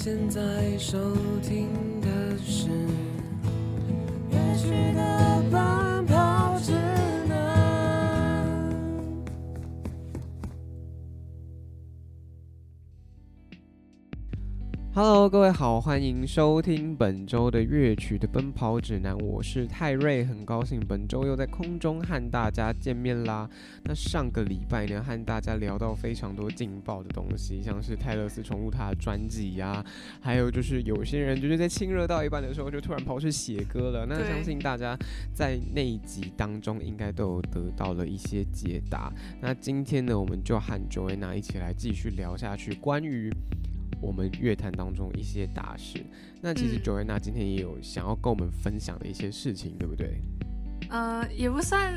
现在收听的是。乐曲的 Hello，各位好，欢迎收听本周的乐曲的奔跑指南，我是泰瑞，很高兴本周又在空中和大家见面啦。那上个礼拜呢，和大家聊到非常多劲爆的东西，像是泰勒斯重录他的专辑呀，还有就是有些人就是在亲热到一半的时候，就突然跑去写歌了。那相信大家在那一集当中应该都有得到了一些解答。那今天呢，我们就和 Joanna 一起来继续聊下去，关于我们乐坛当中一些大事。那其实嗯 Joanna 今天也有想要跟我们分享的一些事情，对不对？呃，也不算，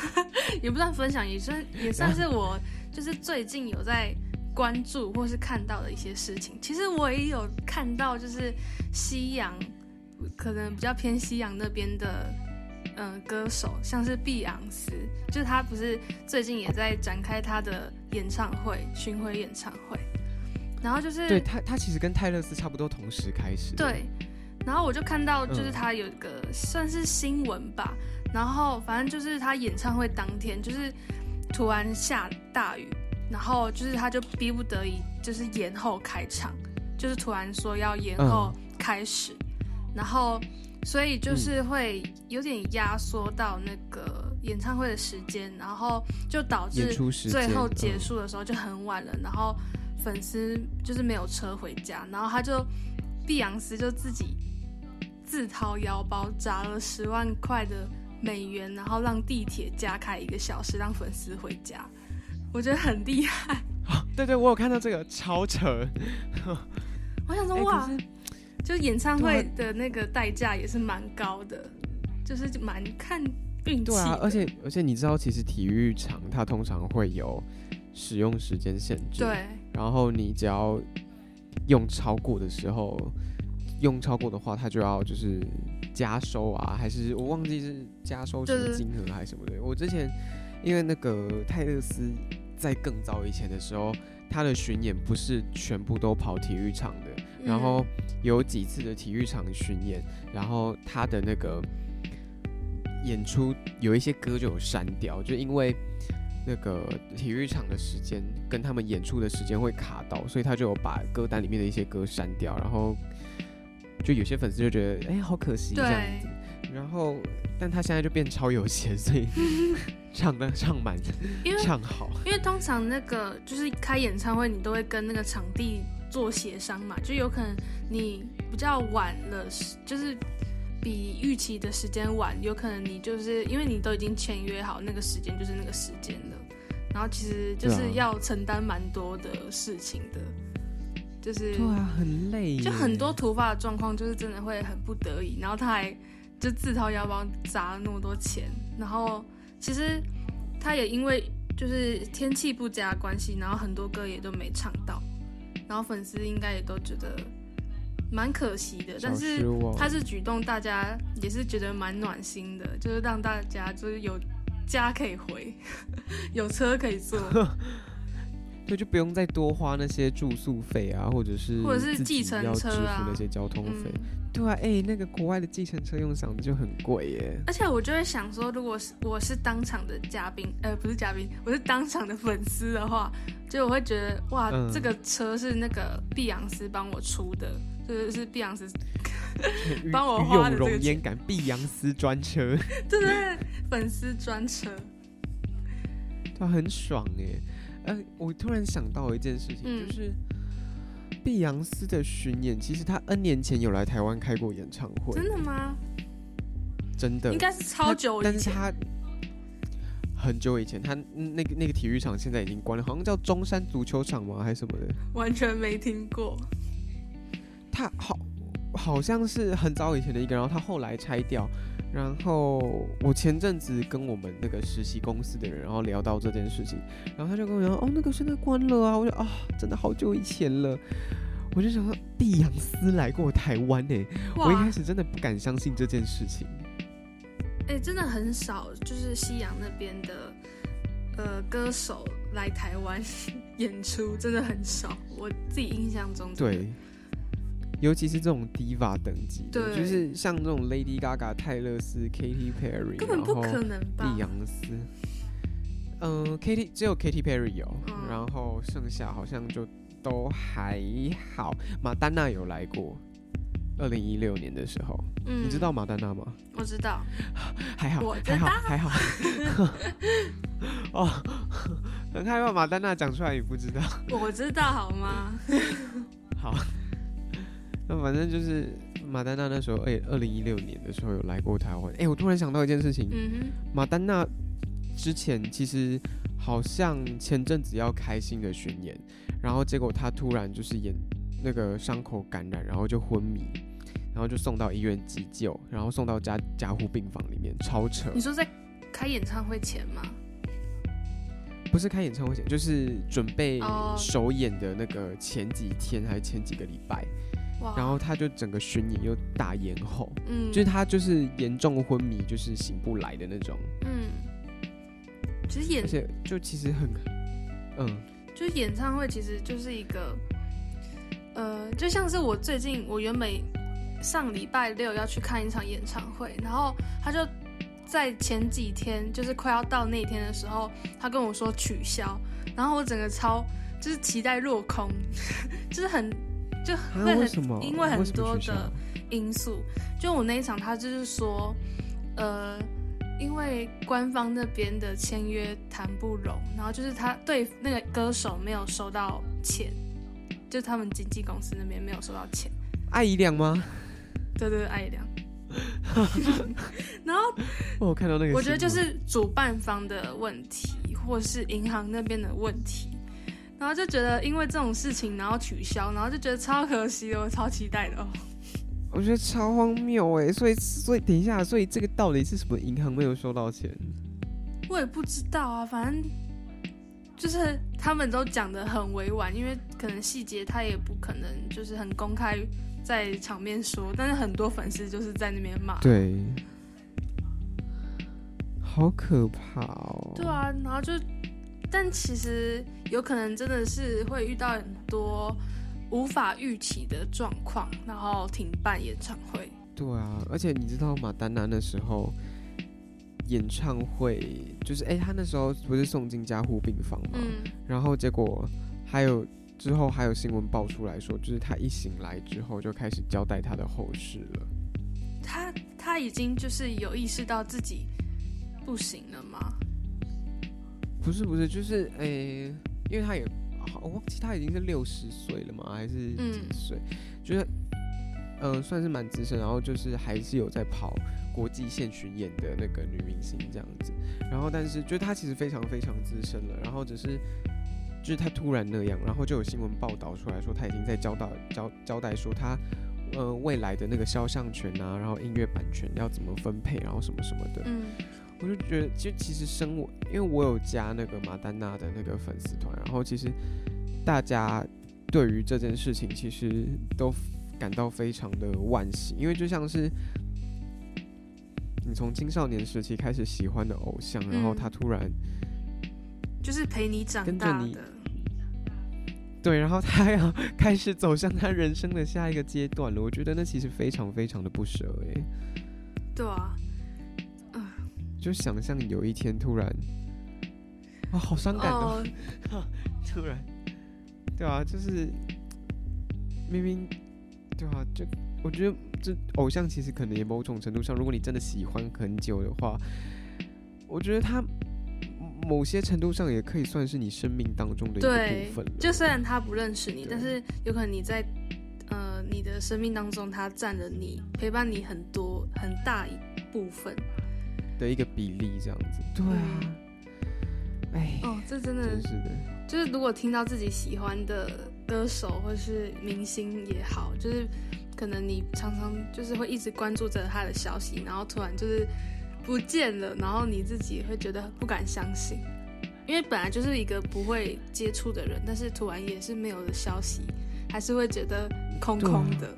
也不算分享，也算也算是我就是最近有在关注或是看到的一些事情。其实我也有看到，就是西洋，可能比较偏西洋那边的，嗯、歌手，像是碧昂斯，就是他不是最近也在展开他的演唱会巡回演唱会，然后就是对他，他其实跟泰勒斯差不多同时开始。对，然后我就看到，就是嗯。他有一个、算是新闻吧，然后反正就是他演唱会当天，就是突然下大雨，然后就是他就逼不得已，就是延后开场，就是突然说要延后开始，然后所以就是会有点压缩到那个演唱会的时间，然后就导致最后结嗯束的时候就很晚了，然后粉丝就是没有车回家，然后他就碧昂斯就自己自掏腰包砸了十万块的美元，然后让地铁加开一个小时，让粉丝回家。我觉得很厉害，对对，我有看到这个，超扯。我想说哎哇就演唱会的那个代价也是蛮高的，就是蛮看运气。对啊，而且而且你知道，其实体育场它通常会有使用时间限制。。对然后你只要用超过的时候，用超过的话，它就要就是加收啊，还是我忘记是加收什么金额还是什么的。我之前因为那个泰勒斯在更早以前的时候，他的巡演不是全部都跑体育场的，然后有几次的体育场巡演，然后他的那个演出有一些歌就有删掉，就因为那个体育场的时间跟他们演出的时间会卡到，所以他就有把歌单里面的一些歌删掉，然后就有些粉丝就觉得哎、好可惜这样然后但他现在就变超有钱，所以唱的唱满因为唱好，因为通常那个就是开演唱会，你都会跟那个场地做协商嘛，就有可能你比较晚了，就是比预期的时间晚，有可能你就是因为你都已经签约好那个时间就是那个时间了，然后其实就是要承担蛮多的事情的，就是对啊，很累，就很多突发的状况，就是真的会很不得已，然后他还就自掏腰包砸了那么多钱，然后其实他也因为就是天气不佳的关系，然后很多歌也都没唱到，然后粉丝应该也都觉得蛮可惜的，但是他是举动，大家也是觉得蛮暖心的，就是让大家就是有家可以回，有车可以坐，对，就不用再多花那些住宿费啊，或者是或者是计程车啊那些交通费。嗯。对啊，哎、那个国外的计程车用嗓子就很贵耶。而且我就会想说，如果是我是当场的嘉宾，呃，不是嘉宾，我是当场的粉丝的话，就我会觉得哇，嗯这个车是那个碧昂斯帮我出的，就是是碧昂斯，与帮我与花的这个有容颜感，碧昂斯专车，对对对，粉丝专车，对啊，很爽哎。呃，我突然想到一件事情，嗯。就是碧昂斯的巡演，其实他 N 年前有来台湾开过演唱会，真的吗？真的。应该是超久以前，但是他很久以前，他嗯那个那个体育场现在已经关了，好像叫中山足球场吗，还是什么的？完全没听过。他好好像是很早以前的一个，然后他后来拆掉。然后我前阵子跟我们那个实习公司的人，然后聊到这件事情，然后他就跟我讲，哦，那个现在关了啊，我就啊，真的好久以前了。我就想说，碧昂斯来过台湾呢，我一开，始真的不敢相信这件事情。哎、真的很少，就是西洋那边的呃歌手来台湾 演出，真的很少。我自己印象中，对，尤其是这种 diva 等级的，对就是像这种 Lady Gaga、泰勒斯、Katy Perry，根本不可能吧碧？昂斯。嗯、k t 只有 Katy Perry 有，嗯然后剩下好像就都还好。马丹娜有来过，二零一六年的时候，嗯你知道？马丹娜吗？我知道，还好还好，道还好。哦，很害怕马丹娜讲出来你不知道。我知道好吗？好，那反正就是马丹娜那时候，哎、二零一六年的时候有来过台湾。哎、我突然想到一件事情，嗯马丹娜之前其实好像前阵子要开新的巡演，然后结果她突然就是演那个伤口感染，然后就昏迷，然后就送到医院急救，然后送到家加护病房里面，超扯，你。说在开演唱会前吗？不是开演唱会前，就是准备哦首演的那个前几天还是前几个礼拜，哇，然后他就整个巡演又大延后，嗯，就是他就是严重昏迷，就是醒不来的那种，嗯，其实演而且就其实很，嗯，就是演唱会，其实就是一个，呃，就像是我最近我原本上礼拜六要去看一场演唱会，然后他就在前几天，就是快要到那天的时候，他跟我说取消，然后我整个超就是期待落空，就是很就啊会很？因为很多的因素，就我那一场，他就是说，呃，因为官方那边的签约谈不拢，然后就是他对那个歌手没有收到钱，就他们经纪公司那边没有收到钱，艾怡良吗？对对对，艾良。然后哦我看到那个，我觉得就是主办方的问题，或是银行那边的问题，然后就觉得因为这种事情，然后取消，然后就觉得超可惜的，我超期待的哦。我觉得超荒谬哎，所以所以等一下，所以这个到底是什么银行没有收到钱？我也不知道啊，反正就是他们都讲的很委婉，因为可能细节他也不可能就是很公开在场面说，但是很多粉丝就是在那边骂。对，好可怕哦。对啊，然后就，但其实有可能真的是会遇到很多无法预期的状况，然后停办演唱会。对啊，而且你知道马丹娜那时候演唱会，就是哎、他那时候不是送进加护病房吗？嗯，然后结果还有之后还有新闻爆出来说，就是他一醒来之后就开始交代他的后事了。他他已经就是有意识到自己不行了吗？不是不是，就是诶、因为他也好我忘记他已经是六十岁了嘛？还是几嗯岁？就是呃算是蛮资深，然后就是还是有在跑国际线巡演的那个女明星这样子。然后但是就是她其实非常非常资深了，然后只是。就是她突然那样，然后就有新闻报道出来说，她已经在交代交交代说她，呃，未来的那个肖像权啊，然后音乐版权要怎么分配，然后什么什么的。嗯我就觉得，就其实生我，因为我有加那个马丹娜的那个粉丝团，然后其实大家对于这件事情其实都感到非常的惋惜，因为就像是你从青少年时期开始喜欢的偶像，然后嗯。他突然就是陪你长大的。对，然后他要 开始走向他人生的下一个阶段了，我觉得那其实非常非常的不舍诶，对啊，就想象有一天突然，啊、好伤感哦哦，突然，对啊，就是明明，对啊，就我觉得这偶像其实可能也某种程度上，如果你真的喜欢很久的话，我觉得他某些程度上也可以算是你生命当中的一个部分了。就虽然他不认识你，但是有可能你在呃你的生命当中，他占了你陪伴你很多很大一部分。的一个比例这样子。对啊，哎、哦，这真的真是的，就是如果听到自己喜欢的歌手或是明星也好，就是可能你常常就是会一直关注着他的消息，然后突然就是不见了，然后你自己会觉得不敢相信，因为本来就是一个不会接触的人，但是突然也是没有的消息，还是会觉得空空的。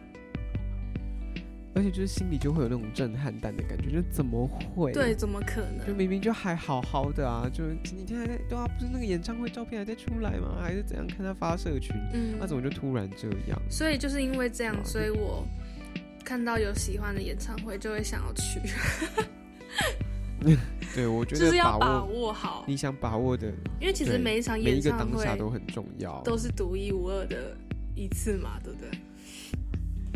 而且就是心里就会有那种震撼弹的感觉，就怎么会？对，，怎么可能就？明明就还好好的啊，就前几天还在对啊，不是那个演唱会照片还在出来吗？还是怎样？看他发社群，嗯那、，怎么就突然这样？所以就是因为这样所以我看到有喜欢的演唱会就会想要去，对，我觉就是得要把握握好，你想把握的因为其实每一场每一个演唱会当下都很重要。都是独一无二的一次嘛，对不对？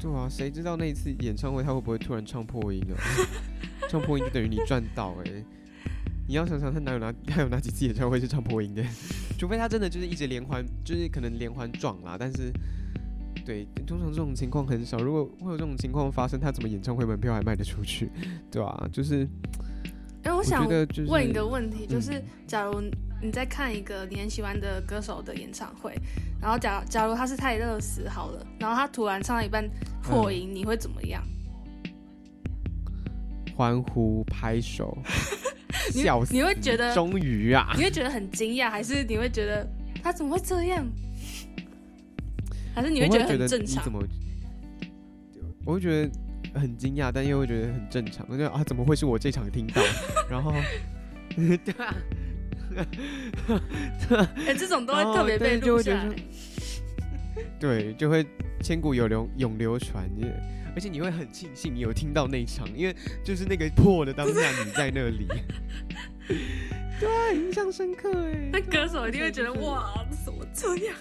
对啊，谁知道那一次演唱会他会不会突然唱破音啊？唱破音就等于你赚到哎、你要想想他哪有哪他有哪几次演唱会是唱破音的？除非他真的就是一直连环，就是可能连环撞啦。但是，对，通常这种情况很少。如果会有这种情况发生，他怎么演唱会门票还卖得出去？对啊，就是哎，我我想问一个问题，就嗯是假如你在看一个你很喜欢的歌手的演唱会，然后假假如他是泰勒斯好了，然后他突然唱到一半破音，你会怎么样？欢呼拍手，你笑死！你会觉得终于啊，你会觉得很惊讶，还是你会觉得他怎么会这样？还是你会觉得很正常？我会觉得很惊讶，但又会觉得很正常。我觉得啊，怎么会是我这场听到？然后，对啊，哎、这种都会特别被录下。对，就会千古有流永流传。也而且你会很庆幸你有听到那一场，因为就是那个破的当下你在那里，对啊，印象深刻哎。那歌手一定会觉得哇，怎么这样？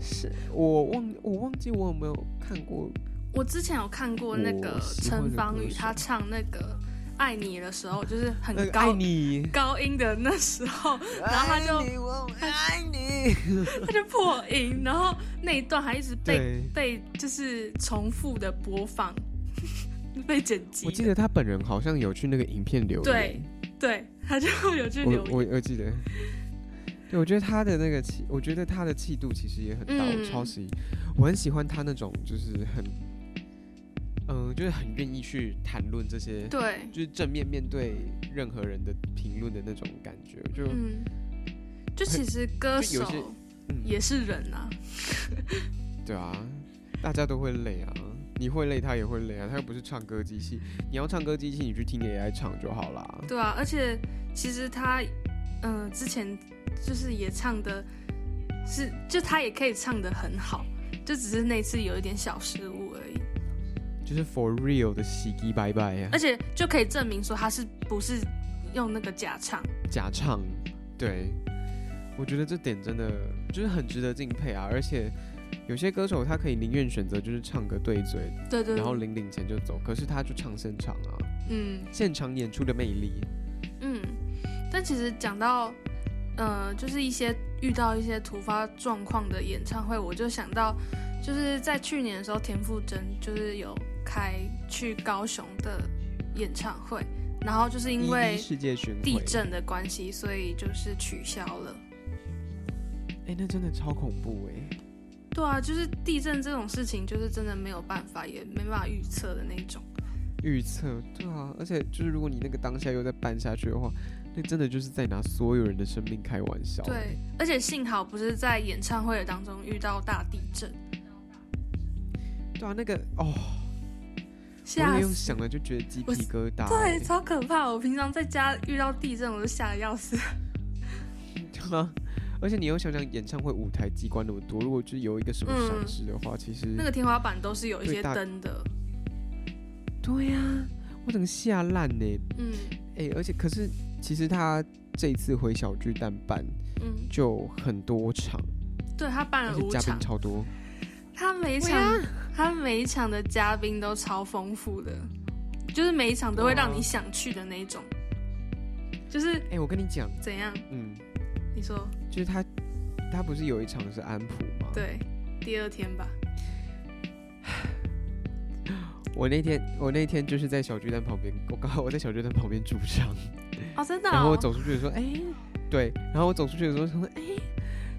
是我忘我忘记我有没有看过我之前有看过那个陈芳宇，歌手他唱那个《爱你》的时候，就是很爱你，高音的那时候，然后他就爱你我爱你，他就破音，然后那一段还一直被。被就是重复的播放，被剪辑。我记得他本人好像有去那个影片留对言，对，他就有去留我言。我我记得，对我觉得他的那个气，我觉得他的气度其实也很大，嗯我超喜，我很喜欢他那种就是很，嗯、就是很愿意去谈论这些，对，就是正面面对任何人的评论的那种感觉，就嗯，就其实歌手嗯，也是人啊，对啊，大家都会累啊。你会累，他也会累啊。他又不是唱歌机器，你要唱歌机器，你去听 AI 唱就好啦。对啊，而且其实他，嗯、之前就是也唱的是，就他也可以唱的很好，就只是那次有一点小失误而已，就是 for real 的洗衣拜拜呀、而且就可以证明说他是不是用那个假唱，假唱，对，我觉得这点真的就是很值得敬佩啊！而且有些歌手他可以宁愿选择就是唱个对嘴，对对对，然后领领钱就走，可是他就唱现场啊，嗯。现场演出的魅力。嗯，但其实讲到，呃，就是一些遇到一些突发状况的演唱会，我就想到，就是在去年的时候，田馥甄就是有开去高雄的演唱会，然后就是因为世界巡，地，震的关系，所以就是取消了。哎、那真的超恐怖哎、对啊，就是地震这种事情，就是真的没有办法，也没办法预测的那种。预测，对啊，而且就是如果你那个当下又再办下去的话，那真的就是在拿所有人的生命开玩笑。对，而且幸好不是在演唱会的当中遇到大地震，对啊，那个哦，我吓用想了就觉得鸡皮疙瘩、对，欸。超可怕！我平常在家遇到地震，我就吓得要死。对吗，而且你又想想，演唱会舞台机关那么多，如果就是有一个什么嗯闪失的话，其实那个天花板都是有一些灯的，对呀、我整个吓烂呢。嗯哎、而且可是其实他这一次回小巨蛋办嗯，就很多场，对他办了五场，超多。他每一场他每一场的嘉宾都超丰富的，就是每一场都会让你想去的那一种。就是哎、我跟你讲，怎样？嗯，你说就是他他不是有一场是安普吗？，对？第二天吧，我那天我那天就是在小巨蛋旁边，我刚好 我在小巨蛋旁边驻唱。哦，真的、哦。然后我走出去的时候，哎、对，然后我走出去的时候说，哎、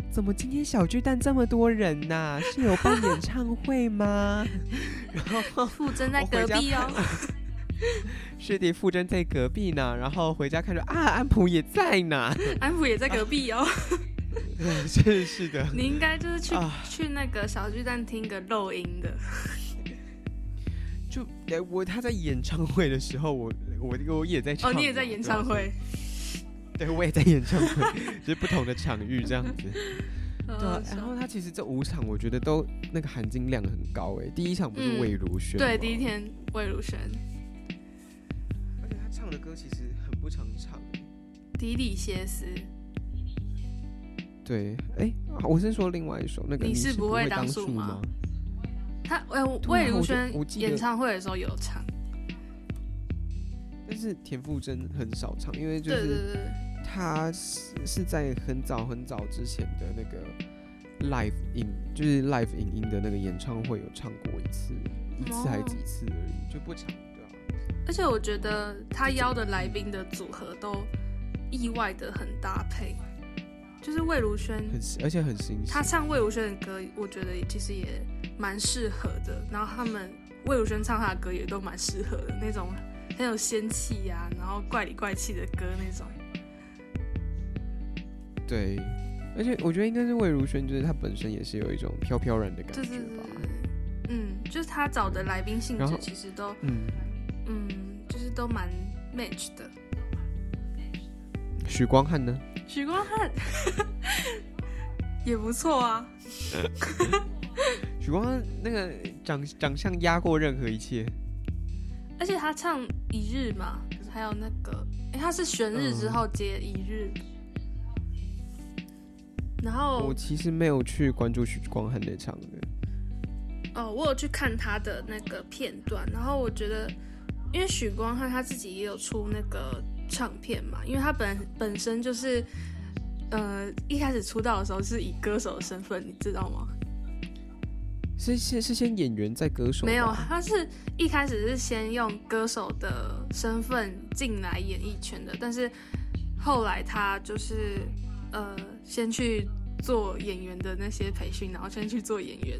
怎么今天小巨蛋这么多人呐、是有办演唱会吗？然后傅真在隔壁哦。是的傅真在隔壁呢，然后回家看着啊，安普也在呢，安普也在隔壁哦。是是的，你应该就是去、啊去那个小巨蛋听个漏音的。就哎，我他在演唱会的时候，我我我也在唱。哦，你也在演唱会。对，我也在演唱会，就是不同的场域这样子。对啊，然后他其实这五场，我觉得都那个含金量很高哎。第一场不是魏如萱，对，第一天魏如萱，而且他唱的歌其实很不常唱。迪里歇斯。对，哎，我先说另外一首那个你是不会当树吗？他哎，魏如萱演唱会的时候有唱，但是田馥甄很少唱，因为就是他是是在很早很早之前的那个 live 影，就是 live 影音的那个演唱会有唱过一次，一次还几次而已，就不长，对啊。而且我觉得他邀的来宾的组合都意外的很搭配。就是魏如萱，很而且很新他唱魏如萱的歌，我觉得其实也蛮适合的。然后他们魏如萱唱他的歌也都蛮适合的，那种很有仙气呀，然后怪里怪气的歌那种。对，而且我觉得应该是魏如萱，就是她本身也是有一种飘飘然的感觉吧。嗯，就是她找的来宾性质其实都，嗯嗯，就是都蛮 match 的。许光汉呢？许光汉 也不错啊。许光汉那个长长相压过任何一切，而且他唱一日嘛，还有那个，哎，他是玄日之后接一日。然后我其实没有去关注许光汉的场的。哦，我有去看他的那个片段，然后我觉得，因为许光汉他自己也有出那个。唱片嘛，因为他本本身就是，呃，一开始出道的时候是以歌手的身份，你知道吗？是先是先演员再歌手？没有，他是一开始是先用歌手的身份进来演艺圈的，但是后来他就是呃，先去做演员的那些培训，然后先去做演员。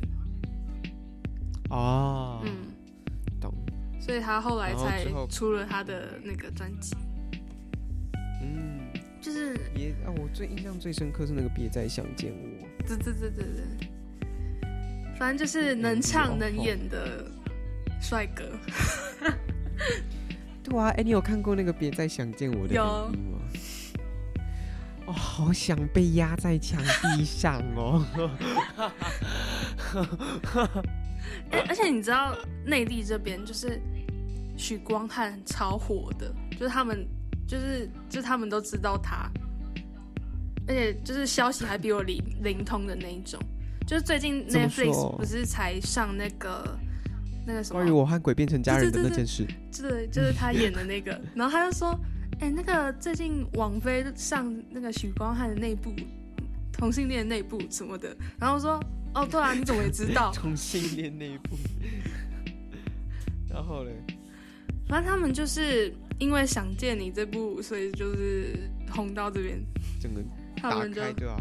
哦，嗯，懂。所以他后来才出了他的那个专辑。就是也啊，我最印象最深刻是那个别再想见我。对对对对对，反正就是能唱能演的帅哥。对啊，哎，你有看过那个别再想见我的有吗？哦，好想被压在墙壁上哦。哎，而且你知道内地这边就是许光汉超火的，就是他们。就是，就他们都知道他，而且就是消息还比我灵灵通的那一种。就是最近 Netflix 不是才上那个那个什么关于我和鬼变成家人的那件事，对，就是他演的那个。然后他就说：“哎，那个最近网飞上那个许光汉的那部同性恋那部什么的。”然后说：“哦，对啊，你怎么也知道 同性恋那一部？” 然后嘞，反正他们就是。因为想见你这部，所以就是红到这边，整个打开对啊。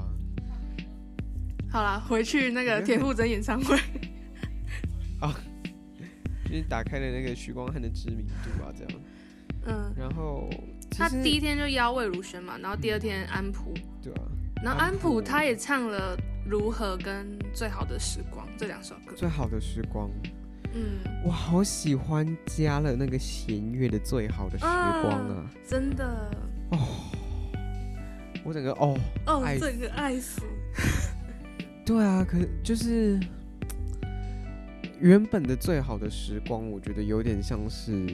好了，回去那个田馥甄演唱会。啊，就是打开了那个许光汉的知名度啊，这样。嗯。然后他第一天就邀魏如萱嘛，然后第二天安普。对啊。然后安普他也唱了《如何》跟《最好的时光》这两首歌。最好的时光。嗯，我好喜欢加了那个弦乐的最好的时光啊！真的哦，我整个哦哦，整个爱死。对啊，可就是原本的最好的时光，我觉得有点像是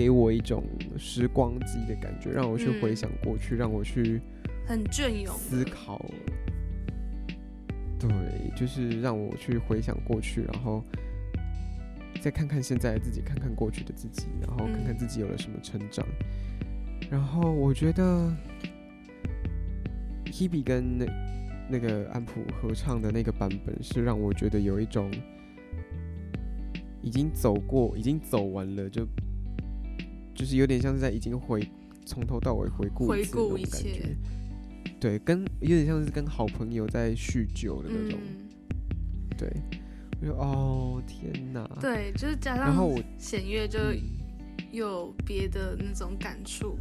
给我一种时光机的感觉，让我去回想过去，让我去很隽永思考。对，就是让我去回想过去，然后。再看看现在的自己，看看过去的自己，然后看看自己有了什么成长。然后我觉得，Hebe 跟那那个安普合唱的那个版本，是让我觉得有一种已经走过、已经走完了，就就是有点像是在已经回从头到尾回顾回顾一切。对，跟有点像是跟好朋友在叙旧的那种。对。哦天哪！对，就是加上然后弦乐，就有别的那种感触。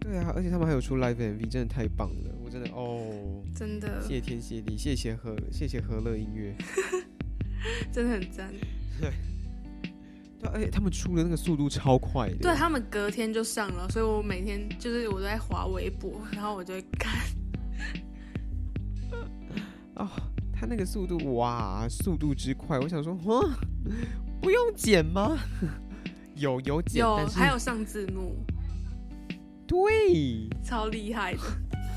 对啊，而且他们还有出 live MV，真的太棒了！我真的哦，真的谢天谢地，谢谢和谢谢和乐音乐，真的很赞。对，而且他们出的那个速度超快的。对他们隔天就上了，所以我每天就是我都在滑微博，然后我就会看。哦，他那个速度哇，速度之快，我想说，哇，不用剪吗？有有剪，有还有上字幕，对，超厉害的。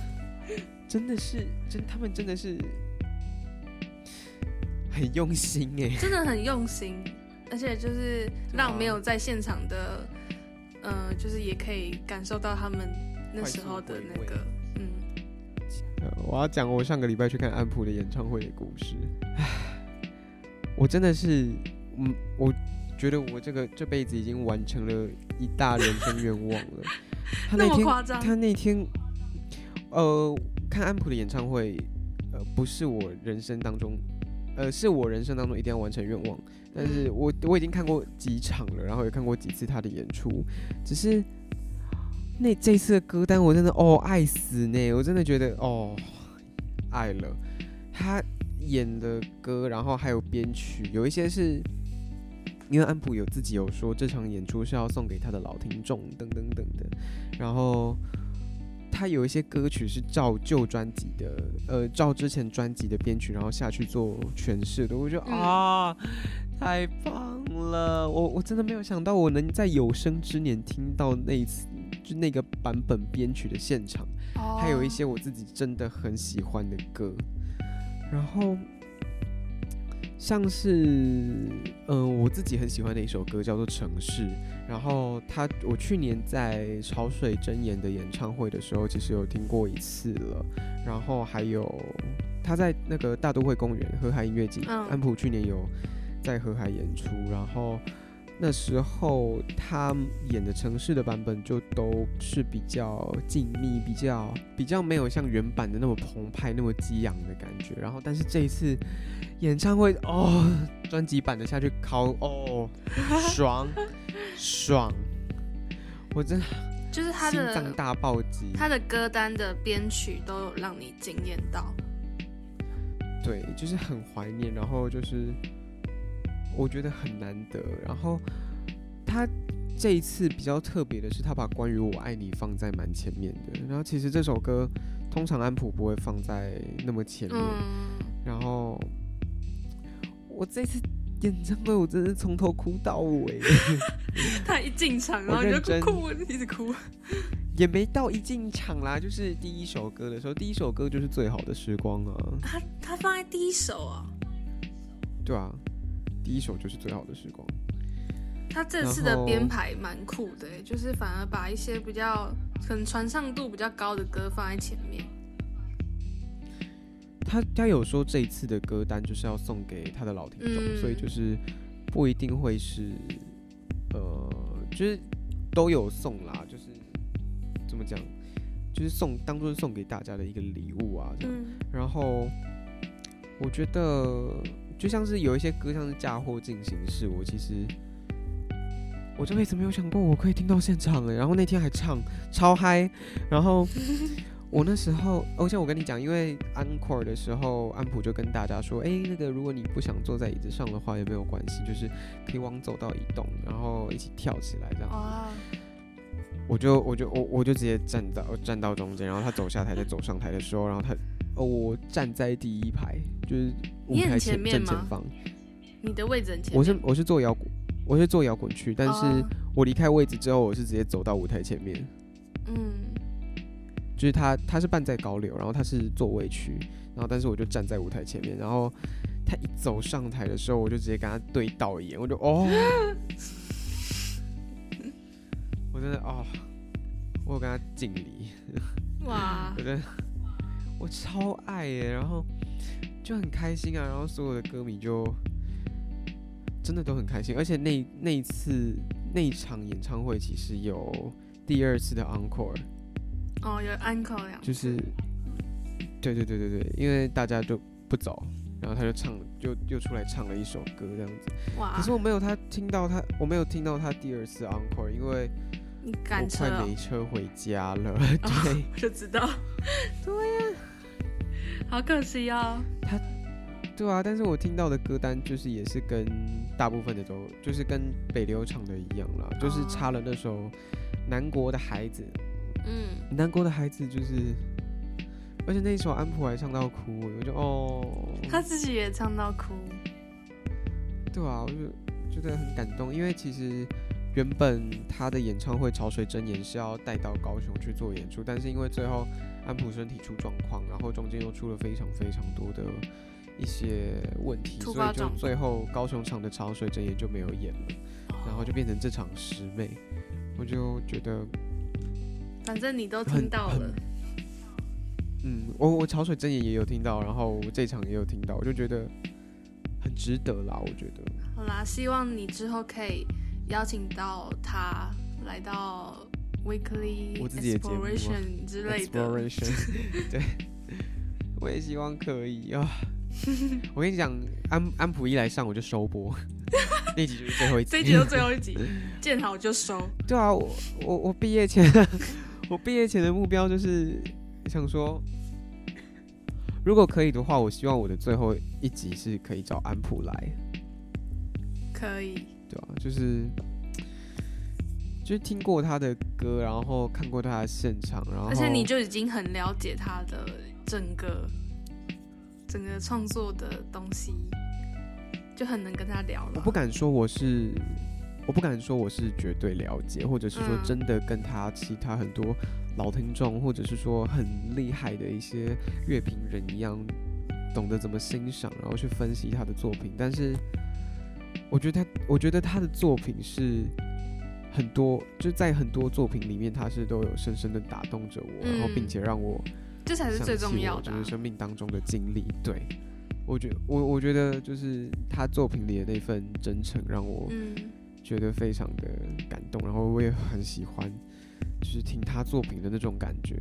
真的是真，他们真的是很用心哎。真的很用心，而且就是让没有在现场的，呃，就是也可以感受到他们那时候的那个，嗯，呃我要讲我上个礼拜去看安普的演唱会的故事。唉，我真的是，嗯，我觉得我这个这辈子已经完成了一大人生愿望了。他那么天，夸张他那天，呃，看安普的演唱会，呃，不是我人生当中，呃，是我人生当中一定要完成愿望。但是我我已经看过几场了，然后也看过几次他的演出，只是那这次的歌单我真的哦爱死呢，我真的觉得哦爱了。他演的歌，然后还有编曲，有一些是因为安普有自己有说这场演出是要送给他的老听众等等等的，然后他有一些歌曲是照旧专辑的，呃，照之前专辑的编曲，然后下去做诠释的，我觉得、嗯啊，太棒了！我我真的没有想到我能在有生之年听到那一次就那个版本编曲的现场。哦还有一些我自己真的很喜欢的歌，然后像是嗯、我自己很喜欢的一首歌叫做《城市》，然后他我去年在潮水真言的演唱会的时候，其实有听过一次了，然后还有他在那个大都会公园河海音乐节，嗯安普去年有在河海演出，然后。那时候他演的城市的版本就都是比较静谧，比较比较没有像原版的那么澎湃、那么激昂的感觉。然后，但是这一次演唱会哦，专辑版的下去敲哦，爽爽，我真的就是他的心脏大暴击。他的歌单的编曲都有让你惊艳到，对，就是很怀念，然后就是我觉得很难得。然后他这一次比较特别的是，他把《关于我爱你》放在蛮前面的。然后其实这首歌通常安普不会放在那么前面。嗯，然后我这次演唱会，我真是从头哭到尾，他一进场，然后就哭，一直哭，也没到一进场啦，就是第一首歌的时候，第一首歌就是最好的时光啊，他他放在第一首啊，对啊，第一首就是最好的时光。他这次的编排蛮酷的欸，就是反而把一些比较可能传唱度比较高的歌放在前面，他他有说这一次的歌单就是要送给他的老听众，嗯所以就是不一定会是呃，就是都有送啦，就是怎么讲，就是送当做是送给大家的一个礼物啊，这样。嗯，然后我觉得就像是有一些歌，像是《嫁祸进行式》，我其实我这辈子没有想过我可以听到现场哎，然后那天还唱超嗨，然后 我那时候，而且我跟你讲，因为 encore 的时候，安普就跟大家说，哎，那个如果你不想坐在椅子上的话也没有关系，就是可以往走道移动，然后一起跳起来这样。哇，我就我就我我就直接站到站到中间，然后他走下台再走上台的时候，然后他哦我站在第一排，就是舞台前面吗正前方。你的位置很前面，我是我是坐摇滚，我是坐摇滚区，但是哦。我离开位置之后，我是直接走到舞台前面，嗯，就是他他是办在高流，然后他是座位区，然后但是我就站在舞台前面，然后他一走上台的时候，我就直接跟他对到眼，我就哦，我真的哦，我有跟他敬礼。哇我，真的我超爱耶，然后就很开心啊，然后所有的歌迷就真的都很开心，而且那那一次那一场演唱会其实有第二次的 encore，哦，有 uncle 两，就是对对对对对，因为大家就不走，然后他就唱就又出来唱了一首歌这样子，哇，可是我没有他听到他我没有听到他第二次 encore，因为你我赶车哦快没车回家了，对。我就知道，对呀，好可惜哦，对啊，但是我听到的歌单就是也是跟大部分的都就是跟北流唱的一样啦，就是哦差了那首《南国的孩子》。嗯，难过的孩子就是，而且那一首安普还唱到哭，我就哦，他自己也唱到哭。对啊，我就觉得很感动，因为其实原本他的演唱会《潮水真言》是要带到高雄去做演出，但是因为最后安普身体出状况，然后中间又出了非常非常多的一些问题，所以就突发状况。最后高雄场的《潮水真言》就没有演了，然后就变成这场师妹，我就觉得，反正你都听到了，嗯，我我潮水真言也有听到，然后我这场也有听到，我就觉得很值得啦，我觉得。好啦，希望你之后可以邀请到他来到 Weekly Exploration 之类的。exploration，对，我也希望可以啊。我跟你讲，安安普一来上我就收播，那集就是最后一集。这一集就最后一集，见好就收。对啊，我我我毕业前，我毕业前的目标就是想说，如果可以的话，我希望我的最后一集是可以找安普来，可以，对啊，就是就是听过他的歌，然后看过他的现场，然后而且你就已经很了解他的整个整个创作的东西，就很能跟他聊了。我不敢说我是，我不敢说我是绝对了解，或者是说嗯真的跟他其他很多老听众，或者是说很厉害的一些乐评人一样，懂得怎么欣赏，然后去分析他的作品。但是，我觉得他，我觉得他的作品是很多，就在很多作品里面，他是都有深深的打动着我，然后并嗯且让我这才是最重要的啊、就是生命当中的经历。对，我觉我我觉得就是他作品里的那份真诚，让我嗯，觉得非常的感动，然后我也很喜欢，就是听他作品的那种感觉，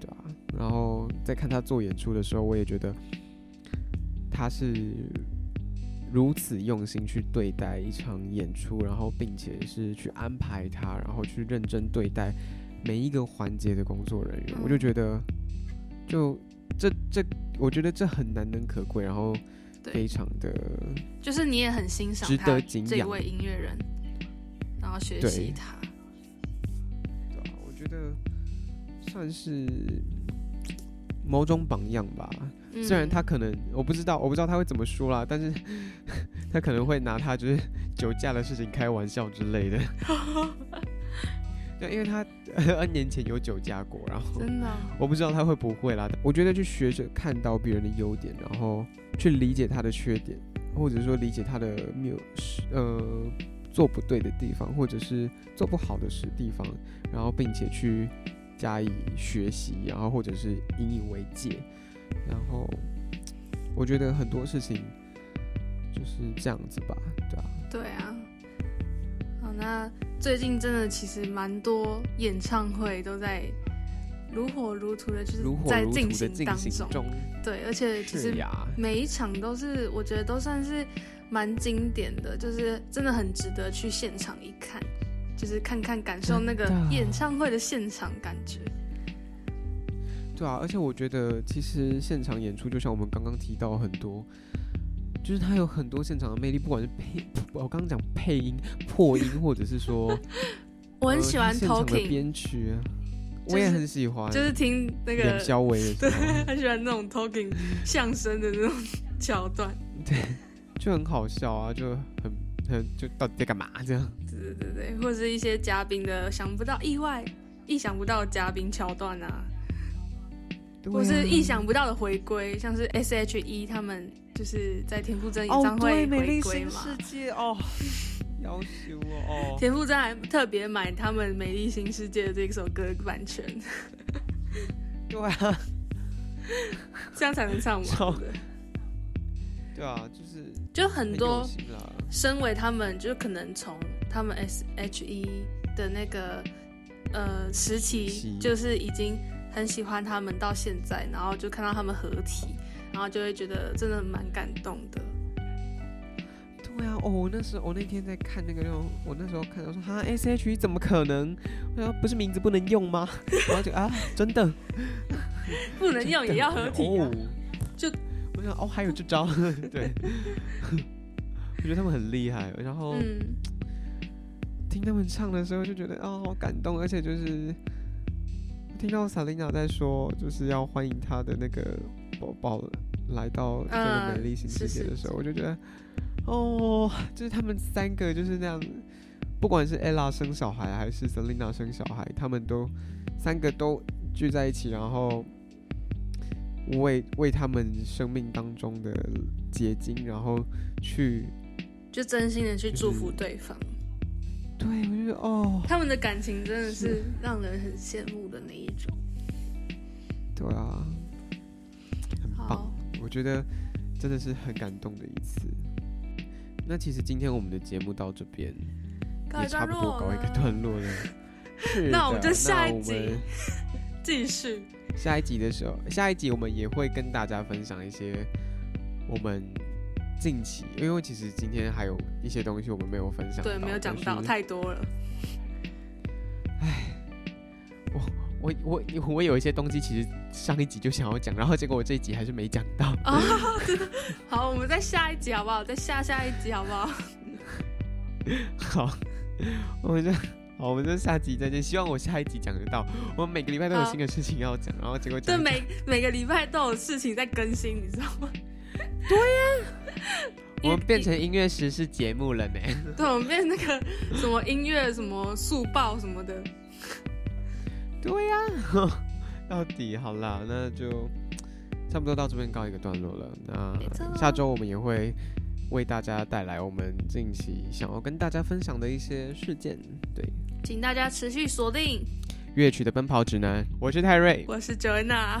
对啊。然后在看他做演出的时候，我也觉得他是如此用心去对待一场演出，然后并且是去安排他，然后去认真对待每一个环节的工作人员，我就觉得，就这这，我觉得这很难能可贵，然后非，常的就是你也很欣赏值他得敬仰这位音乐人，然后学习对他。对啊，我觉得算是某种榜样吧。嗯虽然他可能我不知道，我不知道他会怎么说啦，但是 他可能会拿他就是酒驾的事情开玩笑之类的。对，因为他 N 年前有酒驾过，然后真的哦 我不知道他会不会啦。我觉得去学着看到别人的优点，然后去理解他的缺点，或者说理解他的没有呃做不对的地方，或者是做不好的事地方，然后并且去加以学习，然后或者是引以为戒。然后我觉得很多事情就是这样子吧，对啊，对啊。好，那最近真的其实蛮多演唱会都在如火如荼的，就是在进行当中，对，而且其实，每一场都是我觉得都算是蛮经典的，就是真的很值得去现场一看，就是看看感受那个演唱会的现场感觉。对啊，而且我觉得其实现场演出，就像我们刚刚提到很多，就是它有很多现场的魅力，不管是配，我刚刚讲配音、破音，或者是说呃 我很喜欢它现场的 talking，、编曲我也很喜欢，就是听那脸个，肖维 对，很喜欢那种 talking 相声的那种 桥段。对就很好笑啊，就很很就到底在干嘛这样？对对对对，或是一些嘉宾的想不到、意外、意想不到嘉宾桥段啊，对或是啊意想不到的回归，像是 S.H.E 他们就是在田馥甄演哦，唱会对，美丽回归嘛。新世界哦，要求哦，田馥甄还特别买他们《美丽新世界》的这首歌版权，对啊，这样才能唱超完的。对啊，就是就很很多。身为他们，就可能从他们 S.H.E 的那个呃时期期，就是已经很喜欢他们到现在，然后就看到他们合体，然后就会觉得真的蛮感动的。对啊，哦，我那时候我那天在看那个，我那时候看到说哈 S H E 怎么可能？我想不是名字不能用吗？然后就啊，真的不能用也要合体、啊哦，就我想哦，还有这招，对，我觉得他们很厉害。然后嗯，听他们唱的时候就觉得哦、好感动，而且就是听到萨琳娜在说就是要欢迎她的那个宝宝来到这个美丽新世界的时候，嗯我就觉得哦，就是他们三个就是那样，不管是 ella 生小孩还是 Selina 生小孩，他们都三个都聚在一起，然后为为他们生命当中的结晶，然后去就真心的去祝福就是对我觉得哦，他们的感情真的是让人很羡慕的那一种。对啊，很棒好，，我觉得真的是很感动的一次。那其实今天我们的节目到这边也差不多告一个段落了。是那我们就下一集继续。下一集的时候，下一集我们也会跟大家分享一些我们近期，因为其实今天还有一些东西我们没有分享，对，没有讲到，太多了。我我我我有一些东西其实上一集就想要讲，然后结果我这一集还是没讲到。啊，真 的好，我们再下一集好不好？再下下一集好不好？好，我们就好，我们就下集再见。希望我下一集讲得到。我们每个礼拜都有新的事情要讲，然后结果对，每每个礼拜都有事情在更新，你知道吗？我们变成音乐时事节目了呢。对，我们变那个什么音乐、什么速报什么的。对呀、到底好啦，那就差不多到这边告一个段落了。那下周我们也会为大家带来我们近期想要跟大家分享的一些事件。对，请大家持续锁定，乐曲的奔跑指南，我是泰瑞，我是 Joanna，